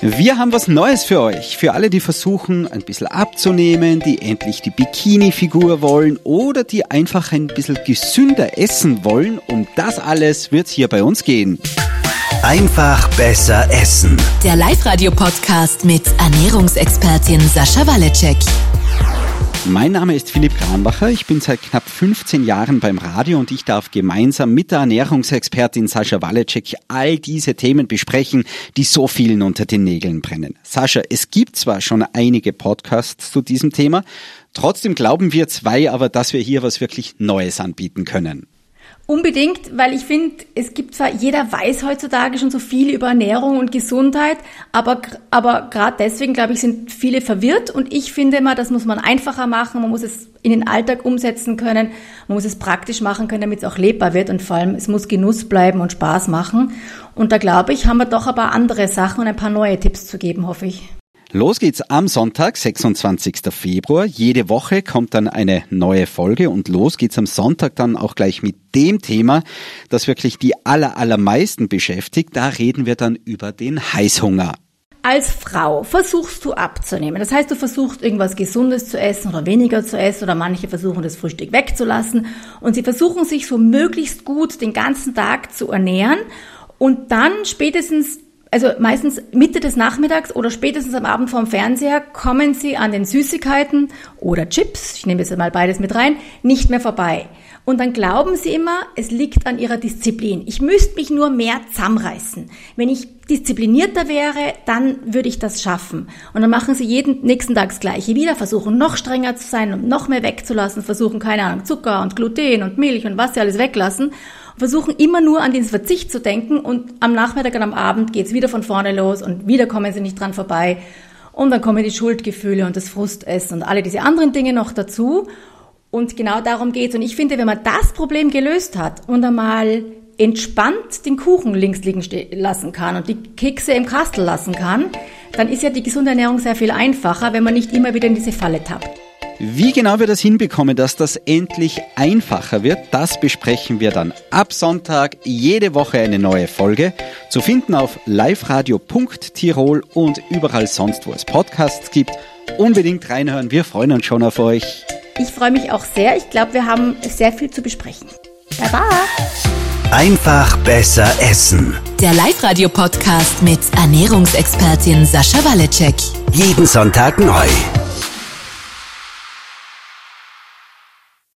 Wir haben was Neues für euch. Für alle, die versuchen, ein bisschen abzunehmen, die endlich die Bikini-Figur wollen oder die einfach ein bisschen gesünder essen wollen. Um das alles wird es hier bei uns gehen. Einfach besser essen. Der Live-Radio-Podcast mit Ernährungsexpertin Sascha Waleczek. Mein Name ist Philipp Kranbacher. Ich bin seit knapp 15 Jahren beim Radio und ich darf gemeinsam mit der Ernährungsexpertin Sascha Waleczek all diese Themen besprechen, die so vielen unter den Nägeln brennen. Sascha, es gibt zwar schon einige Podcasts zu diesem Thema, trotzdem glauben wir zwei aber, dass wir hier was wirklich Neues anbieten können. Unbedingt, weil ich finde, es gibt zwar, jeder weiß heutzutage schon so viel über Ernährung und Gesundheit, aber, aber gerade deswegen, glaube ich, sind viele verwirrt und ich finde immer, das muss man einfacher machen, man muss es in den Alltag umsetzen können, man muss es praktisch machen können, damit es auch lebbar wird und vor allem, es muss Genuss bleiben und Spaß machen. Und da glaube ich, haben wir doch ein paar andere Sachen und ein paar neue Tipps zu geben, hoffe ich. Los geht's am Sonntag, 26. Februar. Jede Woche kommt dann eine neue Folge und los geht's am Sonntag dann auch gleich mit dem Thema, das wirklich die aller, allermeisten beschäftigt. Da reden wir dann über den Heißhunger. Als Frau versuchst du abzunehmen. Das heißt, du versuchst irgendwas Gesundes zu essen oder weniger zu essen oder manche versuchen das Frühstück wegzulassen und sie versuchen sich so möglichst gut den ganzen Tag zu ernähren und dann spätestens also meistens Mitte des Nachmittags oder spätestens am Abend vorm Fernseher kommen sie an den Süßigkeiten oder Chips, ich nehme jetzt mal beides mit rein, nicht mehr vorbei. Und dann glauben sie immer, es liegt an ihrer Disziplin. Ich müsste mich nur mehr zusammenreißen. Wenn ich disziplinierter wäre, dann würde ich das schaffen. Und dann machen sie jeden nächsten Tag das Gleiche wieder, versuchen noch strenger zu sein und noch mehr wegzulassen, versuchen keine Ahnung, Zucker und Gluten und Milch und was sie alles weglassen versuchen immer nur an diesen Verzicht zu denken und am Nachmittag und am Abend geht's wieder von vorne los und wieder kommen sie nicht dran vorbei. Und dann kommen die Schuldgefühle und das Frustessen und alle diese anderen Dinge noch dazu. Und genau darum geht's. Und ich finde, wenn man das Problem gelöst hat und einmal entspannt den Kuchen links liegen lassen kann und die Kekse im Kastel lassen kann, dann ist ja die gesunde Ernährung sehr viel einfacher, wenn man nicht immer wieder in diese Falle tappt. Wie genau wir das hinbekommen, dass das endlich einfacher wird, das besprechen wir dann ab Sonntag jede Woche eine neue Folge. Zu finden auf liveradio.tirol und überall sonst, wo es Podcasts gibt. Unbedingt reinhören, wir freuen uns schon auf euch. Ich freue mich auch sehr. Ich glaube, wir haben sehr viel zu besprechen. Baba! Einfach besser essen. Der Live-Radio-Podcast mit Ernährungsexpertin Sascha Waleczek. Jeden Sonntag neu.